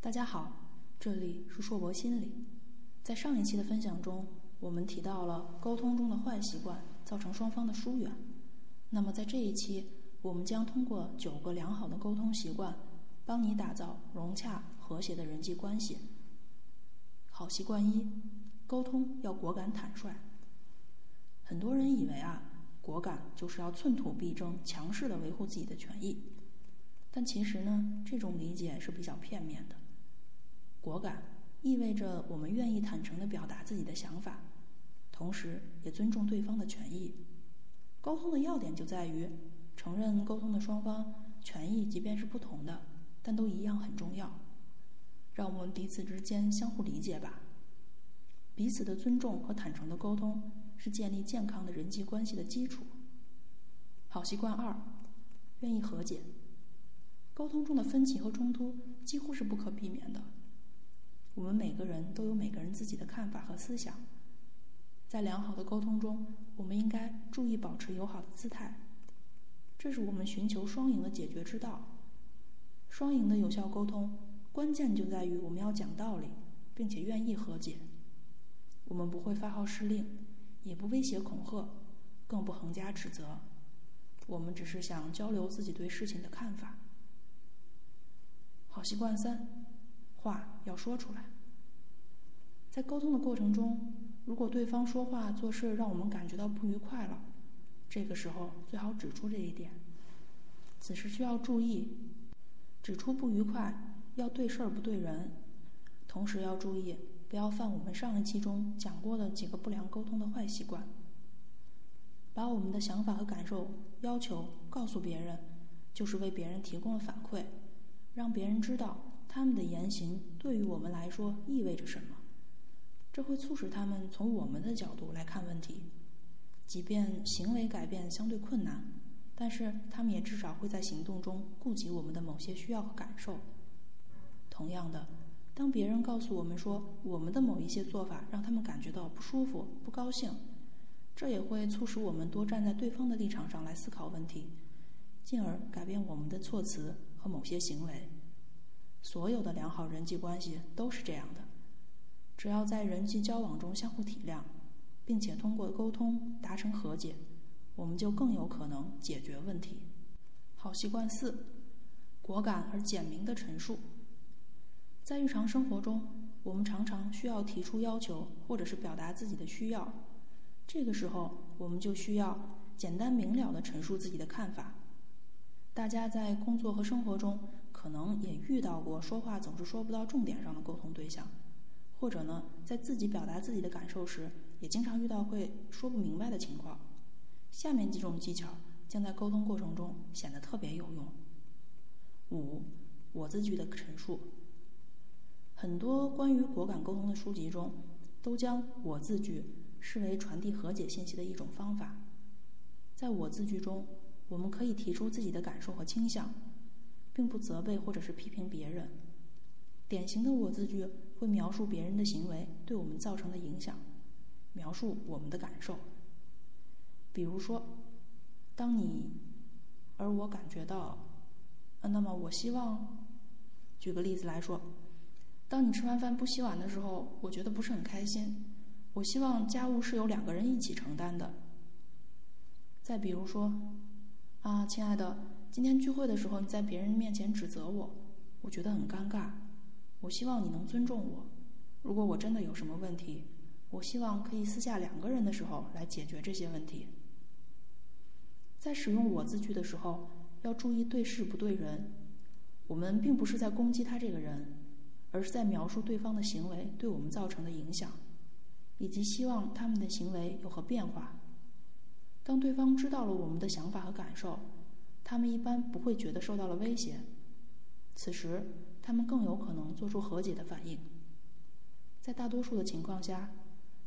大家好，这里是硕博心理。在上一期的分享中，我们提到了沟通中的坏习惯造成双方的疏远。那么在这一期，我们将通过九个良好的沟通习惯，帮你打造融洽和谐的人际关系。好习惯一：沟通要果敢坦率。很多人以为啊，果敢就是要寸土必争、强势的维护自己的权益，但其实呢，这种理解是比较片面的。果敢意味着我们愿意坦诚地表达自己的想法，同时也尊重对方的权益。沟通的要点就在于承认沟通的双方权益，即便是不同的，但都一样很重要。让我们彼此之间相互理解吧。彼此的尊重和坦诚的沟通是建立健康的人际关系的基础。好习惯二，愿意和解。沟通中的分歧和冲突几乎是不可避免的。我们每个人都有每个人自己的看法和思想。在良好的沟通中，我们应该注意保持友好的姿态，这是我们寻求双赢的解决之道。双赢的有效沟通。关键就在于我们要讲道理，并且愿意和解。我们不会发号施令，也不威胁恐吓，更不横加指责。我们只是想交流自己对事情的看法。好习惯三，话要说出来。在沟通的过程中，如果对方说话做事让我们感觉到不愉快了，这个时候最好指出这一点。此时需要注意，指出不愉快。要对事儿不对人，同时要注意不要犯我们上一期中讲过的几个不良沟通的坏习惯。把我们的想法和感受、要求告诉别人，就是为别人提供了反馈，让别人知道他们的言行对于我们来说意味着什么。这会促使他们从我们的角度来看问题，即便行为改变相对困难，但是他们也至少会在行动中顾及我们的某些需要和感受。同样的，当别人告诉我们说我们的某一些做法让他们感觉到不舒服、不高兴，这也会促使我们多站在对方的立场上来思考问题，进而改变我们的措辞和某些行为。所有的良好人际关系都是这样的，只要在人际交往中相互体谅，并且通过沟通达成和解，我们就更有可能解决问题。好习惯四：果敢而简明的陈述。在日常生活中，我们常常需要提出要求，或者是表达自己的需要。这个时候，我们就需要简单明了的陈述自己的看法。大家在工作和生活中，可能也遇到过说话总是说不到重点上的沟通对象，或者呢，在自己表达自己的感受时，也经常遇到会说不明白的情况。下面几种技巧将在沟通过程中显得特别有用。五，我字句的陈述。很多关于果敢沟通的书籍中，都将我字句视为传递和解信息的一种方法。在我字句中，我们可以提出自己的感受和倾向，并不责备或者是批评别人。典型的我字句会描述别人的行为对我们造成的影响，描述我们的感受。比如说，当你而我感觉到，呃，那么我希望，举个例子来说。当你吃完饭不洗碗的时候，我觉得不是很开心。我希望家务是由两个人一起承担的。再比如说，啊，亲爱的，今天聚会的时候你在别人面前指责我，我觉得很尴尬。我希望你能尊重我。如果我真的有什么问题，我希望可以私下两个人的时候来解决这些问题。在使用我字句的时候，要注意对事不对人。我们并不是在攻击他这个人。而是在描述对方的行为对我们造成的影响，以及希望他们的行为有何变化。当对方知道了我们的想法和感受，他们一般不会觉得受到了威胁，此时他们更有可能做出和解的反应。在大多数的情况下，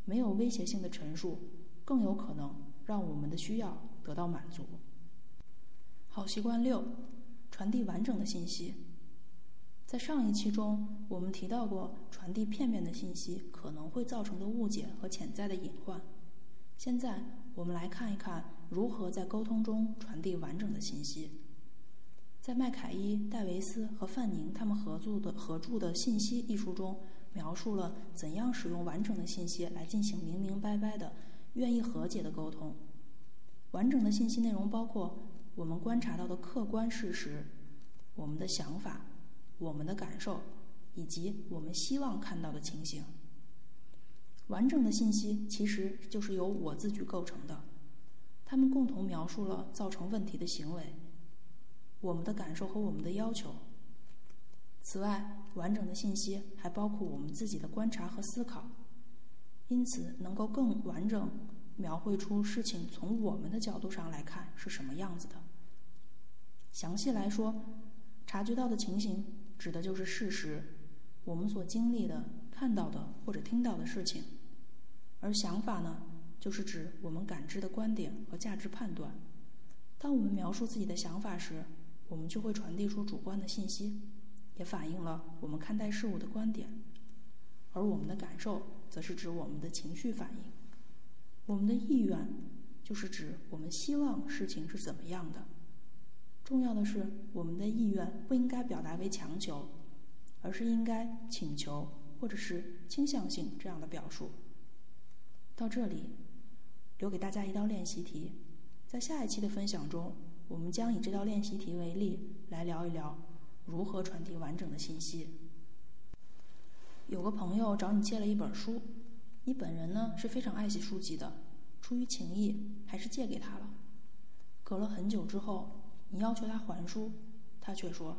没有威胁性的陈述更有可能让我们的需要得到满足。好习惯六：传递完整的信息。在上一期中，我们提到过传递片面的信息可能会造成的误解和潜在的隐患。现在，我们来看一看如何在沟通中传递完整的信息。在麦凯伊、戴维斯和范宁他们合作的合著的《信息》一书中，描述了怎样使用完整的信息来进行明明白白的、愿意和解的沟通。完整的信息内容包括我们观察到的客观事实、我们的想法、我们的感受，以及我们希望看到的情形。完整的信息其实就是由我自己构成的，它们共同描述了造成问题的行为。我们的感受和我们的要求。此外，完整的信息还包括我们自己的观察和思考，因此能够更完整描绘出事情从我们的角度上来看是什么样子的。详细来说，察觉到的情形指的就是事实，我们所经历的、看到的或者听到的事情；而想法呢，就是指我们感知的观点和价值判断。当我们描述自己的想法时，我们就会传递出主观的信息，也反映了我们看待事物的观点；而我们的感受，则是指我们的情绪反应。我们的意愿，就是指我们希望事情是怎么样的。重要的是，我们的意愿不应该表达为强求，而是应该请求或者是倾向性这样的表述。到这里，留给大家一道练习题，在下一期的分享中。我们将以这道练习题为例，来聊一聊如何传递完整的信息。有个朋友找你借了一本书，你本人呢是非常爱惜书籍的，出于情谊还是借给他了。隔了很久之后，你要求他还书，他却说：“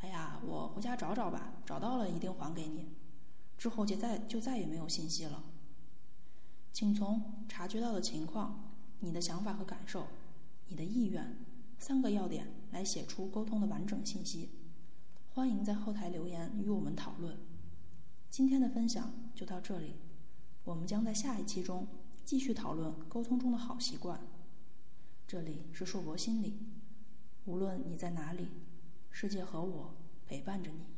哎呀，我回家找找吧，找到了一定还给你。”之后就再就再也没有信息了。请从察觉到的情况、你的想法和感受、你的意愿。三个要点来写出沟通的完整信息，欢迎在后台留言与我们讨论。今天的分享就到这里，我们将在下一期中继续讨论沟通中的好习惯。这里是硕博心理，无论你在哪里，世界和我陪伴着你。